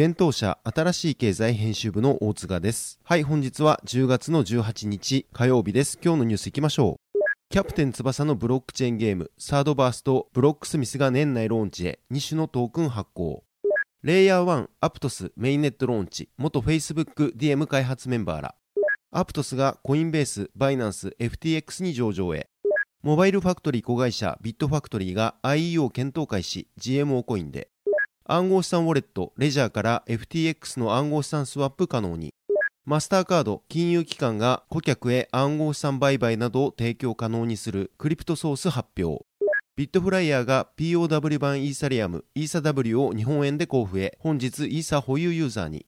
現当社新しい経済編集部の大塚です。はい、本日は10月の18日火曜日です。今日のニュースいきましょう。キャプテン翼のブロックチェーンゲーム、サードバースト、ブロックスミスが年内ローンチへ2種のトークン発行。レイヤー1、アプトスメインネットローンチ、元 Facebook DM 開発メンバーら。アプトスがコインベース、バイナンス、FTX に上場へ。モバイルファクトリー子会社ビットファクトリーが IEO 検討開始 GMO コインで。暗号資産ウォレット、レジャーから FTX の暗号資産スワップ可能に。マスターカード、金融機関が顧客へ暗号資産売買などを提供可能にするクリプトソース発表。ビットフライヤーが POW 版イーサリアム、イーサ W を日本円で交付へ、本日イーサ保有ユーザーに。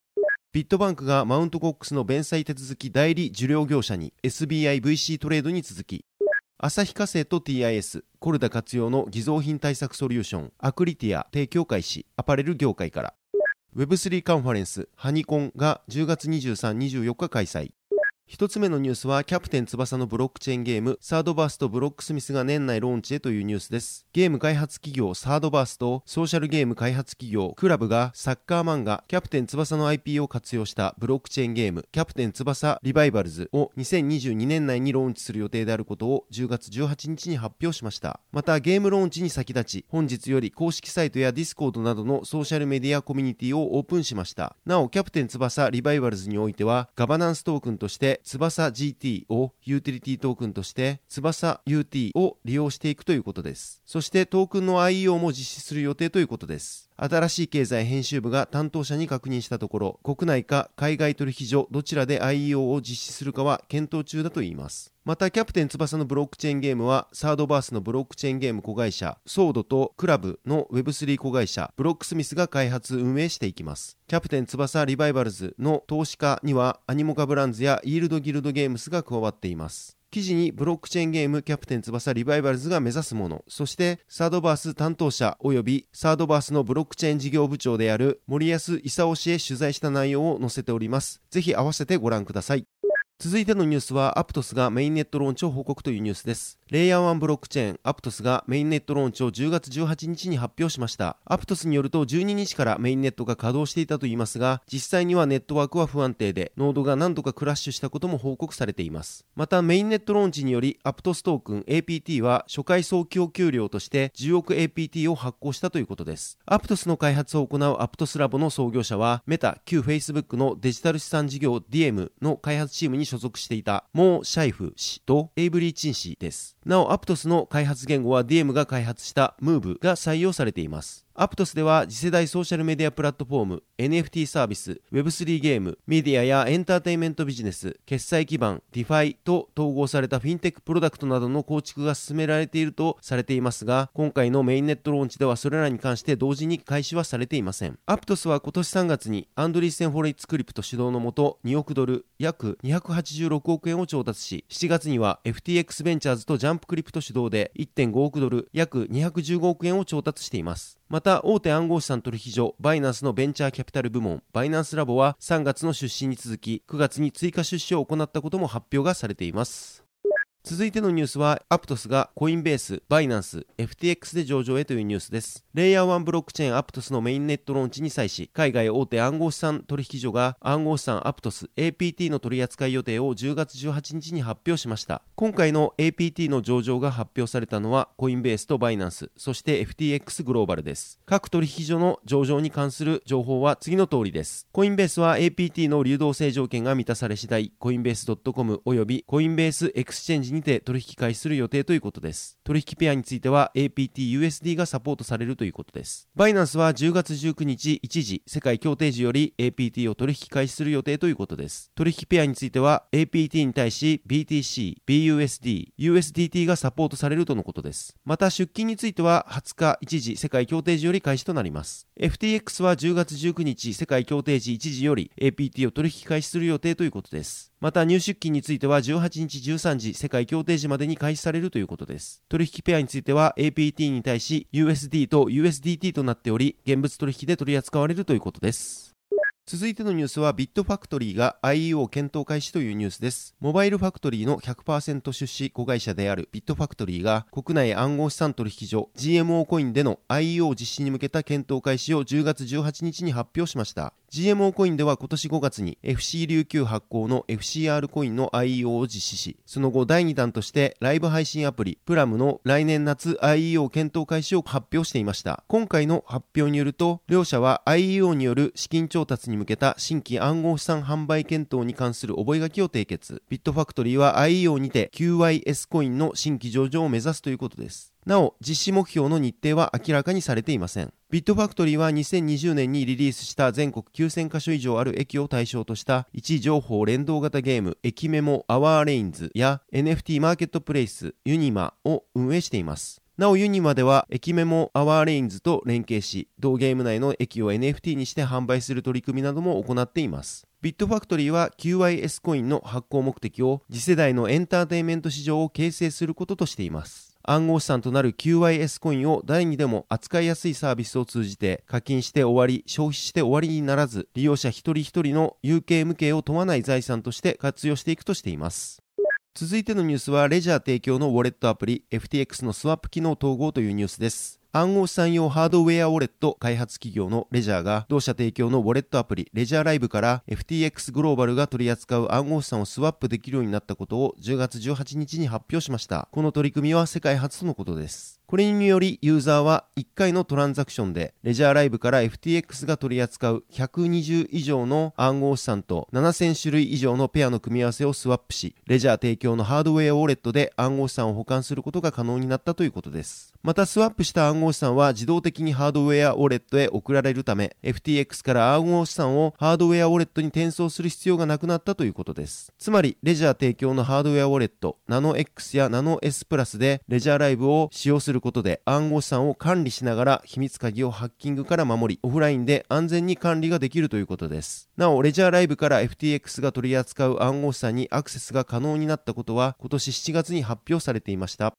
ビットバンクがマウントコックスの弁済手続き代理受領業者に SBIVC トレードに続き、旭化成と TIS、コルダ活用の偽造品対策ソリューション、アクリティア提供開始、アパレル業界から。Web3 カンファレンス、ハニコンが10月23、24日開催。一つ目のニュースは、キャプテン翼のブロックチェーンゲーム、サードバースとブロックスミスが年内ローンチへというニュースです。ゲーム開発企業サードバースと、ソーシャルゲーム開発企業 KLab がサッカー漫画、キャプテン翼の IP を活用したブロックチェーンゲーム、キャプテン翼ライバルズを2022年内にローンチする予定であることを10月18日に発表しました。また、ゲームローンチに先立ち、本日より公式サイトやディスコードなどのソーシャルメディアコミュニティをオープンしました。なお、キャプテン翼ライバルズにおいては、ガバナンストークンとして、翼 GT をユーティリティトークンとして翼 UT を利用していくということです。そしてトークンの IEO も実施する予定ということです。新しい経済編集部が担当者に確認したところ、国内か海外取引所どちらで IEO を実施するかは検討中だといいます。また、キャプテン翼のブロックチェーンゲームは、サードバースのブロックチェーンゲーム子会社、ソードとクラブの Web3 子会社、ブロックスミスが開発運営していきます。キャプテン翼リバイバルズの投資家には、アニモカブランズやイールドギルドゲームスが加わっています。記事にブロックチェーンゲームキャプテン翼リバイバルズが目指すもの、そしてサードバース担当者及びサードバースのブロックチェーン事業部長である森安勲氏へ取材した内容を載せております。ぜひ合わせてご覧ください。続いてのニュースは、アプトスがメインネットローンチを報告というニュースです。レイヤー1ブロックチェーン、アプトスがメインネットローンチを10月18日に発表しました。アプトスによると12日からメインネットが稼働していたといいますが、実際にはネットワークは不安定で、ノードが何度かクラッシュしたことも報告されています。また、メインネットローンチにより、アプトストークン APT は初回総供給量として10億 APT を発行したということです。アプトスの開発を行うアプトスラボの創業者は、メタ、旧 Facebook のデジタル資産事業 DM の開発チームに所属していたモー・シャイフ氏とエイブリー・チン氏です。なお、アプトスの開発言語は DM が開発した Move が採用されています。アプトスでは次世代ソーシャルメディアプラットフォーム、NFT サービス、Web3 ゲーム、メディアやエンターテインメントビジネス、決済基盤、DeFi と統合されたフィンテックプロダクトなどの構築が進められているとされていますが、今回のメインネットローンチではそれらに関して同時に開始はされていません。アプトスは今年3月にアンドリーセン・ホロウィッツクリプト主導のもと2億ドル、約286億円を調達し、7月には FTX ベンチャーズとジャンプクリプト主導で1.5億ドル、約215億円を調達しています。ままた、大手暗号資産取引所、バイナンスのベンチャーキャピタル部門、バイナンスラボは3月の出資に続き、9月に追加出資を行ったことも発表がされています。続いてのニュースは、アプトスがコインベース、バイナンス、FTX で上場へというニュースです。レイヤー1ブロックチェーンアプトスのメインネットローンチに際し、海外大手暗号資産取引所が暗号資産アプトス APT の取扱い予定を10月18日に発表しました。今回の APT の上場が発表されたのは、コインベースとバイナンス、そして FTX グローバルです。各取引所の上場に関する情報は次の通りです。コインベースは APT の流動性条件が満たされ次第、コインベース .com およびコインベースエクスチェンジにて取引開始する予定ということです。取引ペアについては APT-USD がサポートされるということです。バイナンスは10月19日一時世界協定時より APT を取引開始する予定ということです。取引ペアについては APT に対し BTC、BUSD、USDT がサポートされるとのことです。また出金については20日一時世界協定時より開始となります。FTX は10月19日世界協定時一時より APT を取引開始する予定ということです。また入出金については18日13時世界協定時までに開始されるということです。取引ペアについては APT に対し USD と USDT となっており、現物取引で取り扱われるということです。続いてのニュースはビットファクトリーが IEO 検討開始というニュースです。モバイルファクトリーの100%出資子会社であるビットファクトリーが国内暗号資産取引所 GMO コインでの IEO 実施に向けた検討開始を10月18日に発表しました。GMO コインでは今年5月に FC 琉球発行の FCR コインの IEO を実施し、その後第2弾としてライブ配信アプリパルムの来年夏 IEO 検討開始を発表していました。今回の発表によると、両社は IEO による資金調達に向けた新規暗号資産販売検討に関する覚書を締結。ビットファクトリーは IEO にて QYS コインの新規上場を目指すということです。なお、実施目標の日程は明らかにされていません。ビットファクトリーは2020年にリリースした全国9000カ所以上ある駅を対象とした位置情報連動型ゲーム駅メモアワーレイルズや NFT マーケットプレイスユニマを運営しています。なおユニマでは駅メモアワーレイルズと連携し、同ゲーム内の駅を NFT にして販売する取り組みなども行っています。ビットファクトリーは QYS コインの発行目的を次世代のエンターテインメント市場を形成することとしています。暗号資産となる QYS コインを誰にでも扱いやすいサービスを通じて課金して終わり、消費して終わりにならず、利用者一人一人の有形無形を問わない財産として活用していくとしています。続いてのニュースは、レジャー提供のウォレットアプリ FTX のスワップ機能統合というニュースです。暗号資産用ハードウェアウォレット開発企業のレジャーが同社提供のウォレットアプリレジャーライブから FTX グローバルが取り扱う暗号資産をスワップできるようになったことを10月18日に発表しました。この取り組みは世界初とのことです。これによりユーザーは1回のトランザクションでレジャーライブから FTX が取り扱う120以上の暗号資産と7000種類以上のペアの組み合わせをスワップし、レジャー提供のハードウェアウォレットで暗号資産を保管することが可能になったということです。またスワップした暗号資産は自動的にハードウェアウォレットへ送られるため、FTX から暗号資産をハードウェアウォレットに転送する必要がなくなったということです。つまり、レジャー提供のハードウェアウォレット、ナノ X やナノ S プラスでレジャーライブを使用することで暗号資産を管理しながら秘密鍵をハッキングから守り、オフラインで安全に管理ができるということです。なお、レジャーライブから FTX が取り扱う暗号資産にアクセスが可能になったことは今年7月に発表されていました。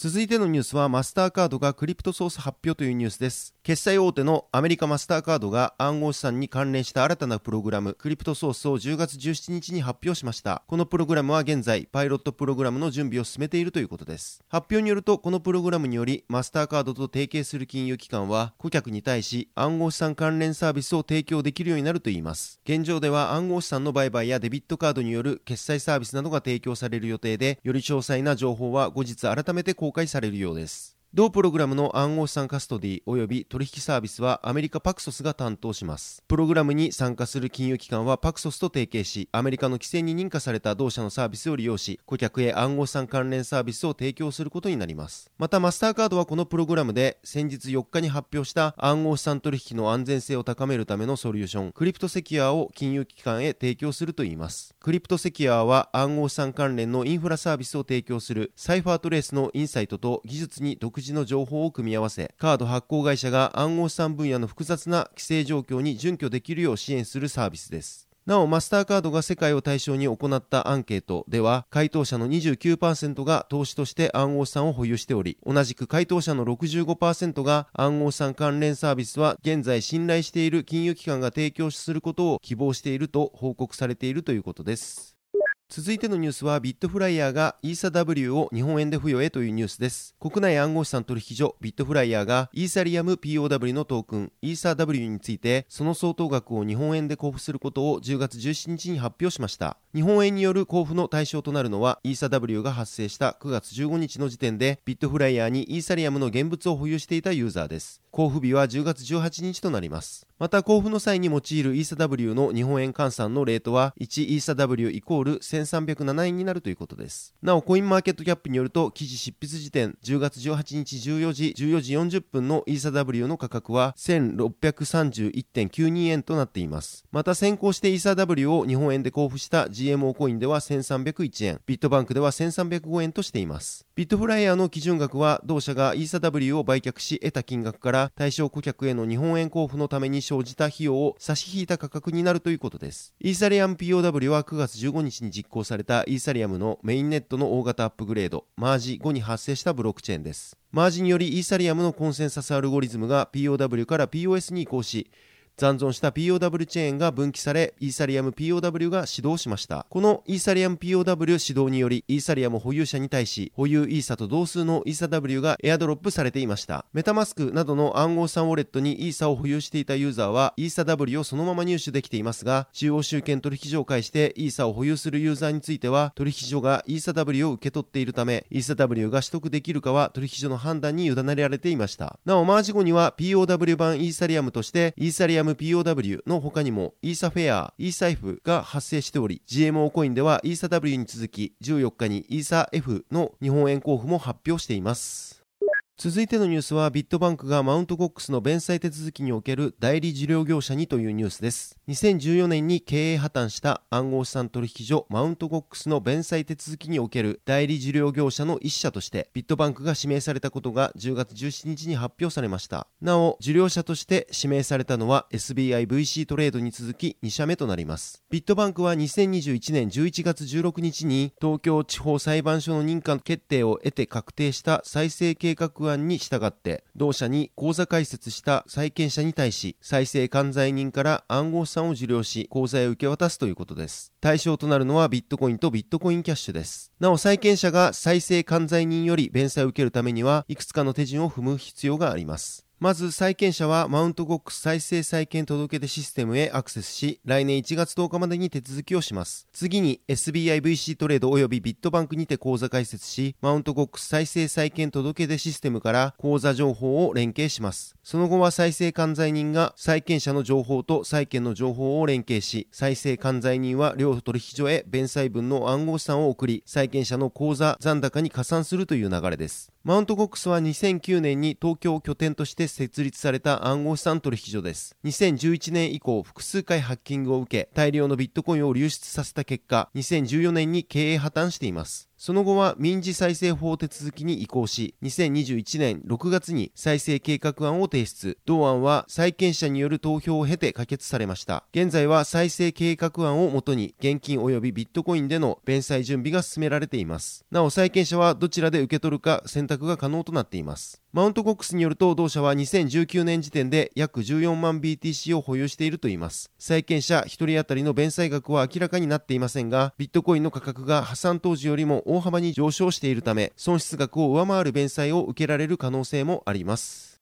続いてのニュースはマスターカードがクリプトソース発表というニュースです。決済大手のアメリカマスターカードが暗号資産に関連した新たなプログラムクリプトソースを10月17日に発表しました。このプログラムは現在パイロットプログラムの準備を進めているということです。発表によるとこのプログラムによりマスターカードと提携する金融機関は顧客に対し暗号資産関連サービスを提供できるようになるといいます。現状では暗号資産の売買やデビットカードによる決済サービスなどが提供される予定でより詳細な情報は後日改めて公開されるようです。同プログラムの暗号資産カストディ及び取引サービスはアメリカパクソスが担当します。プログラムに参加する金融機関はパクソスと提携し、アメリカの規制に認可された同社のサービスを利用し、顧客へ暗号資産関連サービスを提供することになります。またマスターカードはこのプログラムで先日4日に発表した暗号資産取引の安全性を高めるためのソリューション、クリプトセキュアを金融機関へ提供するといいます。クリプトセキュアは暗号資産関連のインフラサービスを提供するサイファートレースのインサイトと技術に独自の情報を組み合わせカード発行会社が暗号資産分野の複雑な規制状況に準拠できるよう支援するサービスですなお、マスターカードが世界を対象に行ったアンケートでは、回答者の29%が投資として暗号資産を保有しており、同じく回答者の65%が暗号資産関連サービスは現在信頼している金融機関が提供することを希望していると報告されているということです。続いてのニュースはビットフライヤーがイーサ W を日本円で付与へというニュースです。国内暗号資産取引所ビットフライヤーがイーサリアム POW のトークンイーサ W についてその相当額を日本円で交付することを10月17日に発表しました。日本円による交付の対象となるのはイーサ W が発生した9月15日の時点でビットフライヤーにイーサリアムの現物を保有していたユーザーです。交付日は10月18日となります。また交付の際に用いるイーサ W の日本円換算のレートは1イーサ W イコール1307円になるということです。なおコインマーケットキャップによると記事執筆時点10月18日14時14時40分のイーサ W の価格は1631.92円となっています。また先行してイーサ W を日本円で交付した GMO コインでは1301円。ビットバンクでは1305円としています。ビットフライヤーの基準額は同社がイーサ W を売却し得た金額から対象顧客への日本円交付のために生じた費用を差し引いた価格になるということです。イーサリアム POW は9月15日に実行されたイーサリアムのメインネットの大型アップグレードマージ後に発生したブロックチェーンです。マージによりイーサリアムのコンセンサスアルゴリズムが POW から POS に移行し残存した POW チェーンが分岐され、イーサリアム POW が始動しました。このイーサリアム POW 始動により、イーサリアム保有者に対し、保有イーサと同数のイーサ W がエアドロップされていました。メタマスクなどの暗号資産ウォレットにイーサを保有していたユーザーは、イーサ W をそのまま入手できていますが、中央集権取引所を介してイーサを保有するユーザーについては、取引所がイーサ W を受け取っているため、イーサ W が取得できるかは取引所の判断に委ねられていました。なお、マージ後には POW 版イーサリアムとして、イーサリアム POW の他にもイーサフェア、イーサ F が発生しており GMO コインではイーサ W に続き14日にイーサ F の日本円交付も発表しています。続いてのニュースはビットバンクがマウントゴックスの弁済手続きにおける代理受領業者にというニュースです。2014年に経営破綻した暗号資産取引所マウントゴックスの弁済手続きにおける代理受領業者の一社としてビットバンクが指名されたことが10月17日に発表されました。なお受領者として指名されたのは SBIVC トレードに続き2社目となります。ビットバンクは2021年11月16日に東京地方裁判所の認可決定を得て確定した再生計画案に従って同社に口座開設した債権者に対し再生管財人から暗号資産を受領し口座へ受け渡すということです。対象となるのはビットコインとビットコインキャッシュです。なお債権者が再生管財人より弁済を受けるためにはいくつかの手順を踏む必要があります。まず債権者はマウントゴックス再生債権届出システムへアクセスし、来年1月10日までに手続きをします。次に SBIVC トレード及びビットバンクにて口座開設し、マウントゴックス再生債権届出システムから口座情報を連携します。その後は再生管財人が債権者の情報と債権の情報を連携し、再生管財人は両取引所へ弁済分の暗号資産を送り、債権者の口座残高に加算するという流れです。マウントゴックスは2009年に東京を拠点として設立された暗号資産取引所です。2011年以降、複数回ハッキングを受け、大量のビットコインを流出させた結果、2014年に経営破綻しています。その後は民事再生法手続きに移行し、2021年6月に再生計画案を提出。同案は債権者による投票を経て可決されました。現在は再生計画案をもとに現金及びビットコインでの弁済準備が進められています。なお債権者はどちらで受け取るか選択が可能となっています。マウントコックスによると同社は2019年時点で約14万 BTC を保有しているといいます。債権者1人当たりの弁済額は明らかになっていませんが、ビットコインの価格が破産当時よりも大幅に上昇しているため、損失額を上回る弁済を受けられる可能性もあります。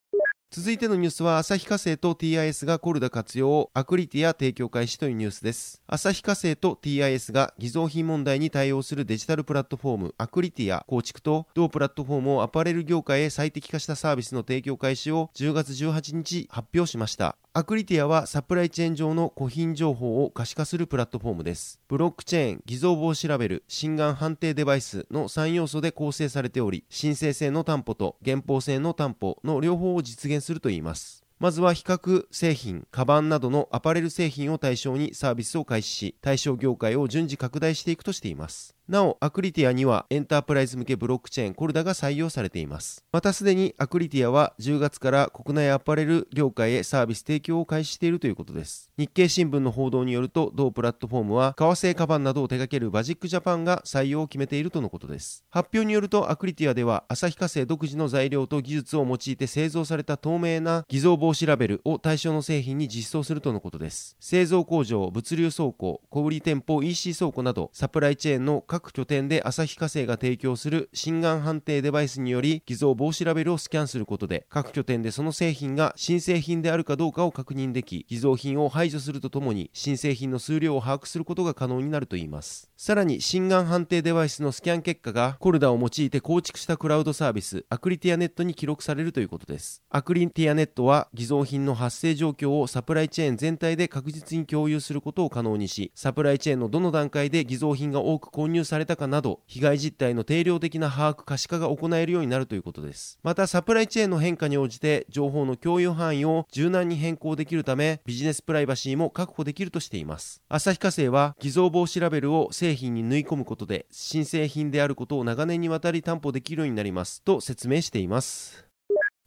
続いてのニュースは、旭化成と TIS がコルダ活用をアクリティア提供開始というニュースです。旭化成と TIS が偽造品問題に対応するデジタルプラットフォームアクリティア構築と同プラットフォームをアパレル業界へ最適化したサービスの提供開始を10月18日発表しました。アクリティアはサプライチェーン上の古品情報を可視化するプラットフォームです。ブロックチェーン、偽造防止ラベル、心眼判定デバイスの3要素で構成されており、申請性の担保と原法性の担保の両方を実現するといいます。まずは比較製品、カバンなどのアパレル製品を対象にサービスを開始し、対象業界を順次拡大していくとしています。なお、アクリティアにはエンタープライズ向けブロックチェーンコルダが採用されています。またすでにアクリティアは10月から国内アパレル業界へサービス提供を開始しているということです。日経新聞の報道によると、同プラットフォームは革製カバンなどを手掛けるバジックジャパンが採用を決めているとのことです。発表によると、アクリティアでは旭化成独自の材料と技術を用いて製造された透明な偽造防止ラベルを対象の製品に実装するとのことです。製造工場、物流倉庫、小売店舗、EC 倉庫など、サプライチェーンの各各拠点で旭化成が提供する心眼判定デバイスにより偽造防止ラベルをスキャンすることで、各拠点でその製品が新製品であるかどうかを確認でき、偽造品を排除するとともに、新製品の数量を把握することが可能になるといいます。さらに、心眼判定デバイスのスキャン結果が、コルダを用いて構築したクラウドサービス、アクリティアネットに記録されるということです。アクリティアネットは、偽造品の発生状況をサプライチェーン全体で確実に共有することを可能にし、サプライチェーンのどの段階で偽造品が多く購入されたかなど、被害実態の定量的な把握可視化が行えるようになるということです。また、サプライチェーンの変化に応じて、情報の共有範囲を柔軟に変更できるため、ビジネスプライバシーも確保できるとしています。旭化成は、偽造防止ラベルを製品に縫い込むことで、新製品であることを長年にわたり担保できるようになりますと説明しています。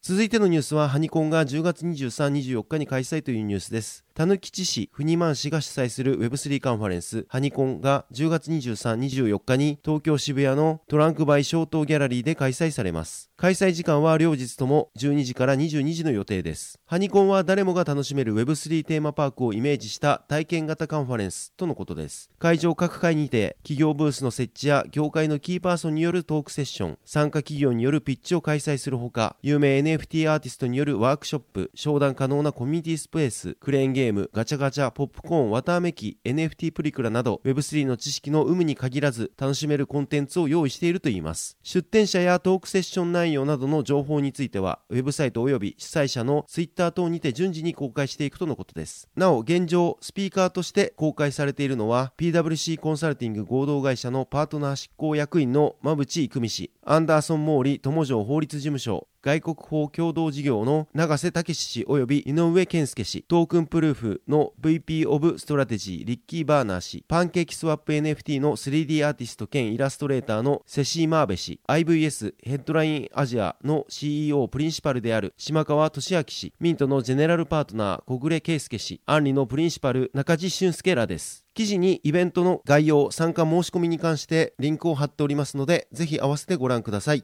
続いてのニュースは、ハニコンが10月23、24日に開催というニュースです。田抜吉市、フニマン市が主催する Web3 カンファレンス、ハニコンが10月23、24日に東京渋谷のトランクバイ小東ギャラリーで開催されます。開催時間は両日とも12時から22時の予定です。ハニコンは誰もが楽しめる Web3 テーマパークをイメージした体験型カンファレンスとのことです。会場各階にて企業ブースの設置や業界のキーパーソンによるトークセッション、参加企業によるピッチを開催するほか、有名 NFT アーティストによるワークショップ、商談可能なコミュニティスペース、クレーンゲームーム、ガチャガチャ、ポップコーン、綿あめ機、NFT プリクラなど Web3 の知識の有無に限らず楽しめるコンテンツを用意しているといいます。出展者やトークセッション内容などの情報については、ウェブサイト及び主催者の Twitter 等にて順次に公開していくとのことです。なお、現状、スピーカーとして公開されているのは、PWC コンサルティング合同会社のパートナー執行役員の馬渕邦美氏、アンダーソン・モーリー友常法律事務所、外国法共同事業の長瀬威志氏及び井上健介氏、トークンプルーフの VP of Strategy リッキー・バーナー氏、パンケーキスワップ NFT の 3D アーティスト兼イラストレーターのセシー・マーベ氏、IVS Headline Asia の CEO プリンシパルである島川俊明氏、ミントのジェネラルパートナー小暮圭介氏、アンリのプリンシパル中地俊介らです。記事にイベントの概要、参加申し込みに関してリンクを貼っておりますので、ぜひ合わせてご覧ください。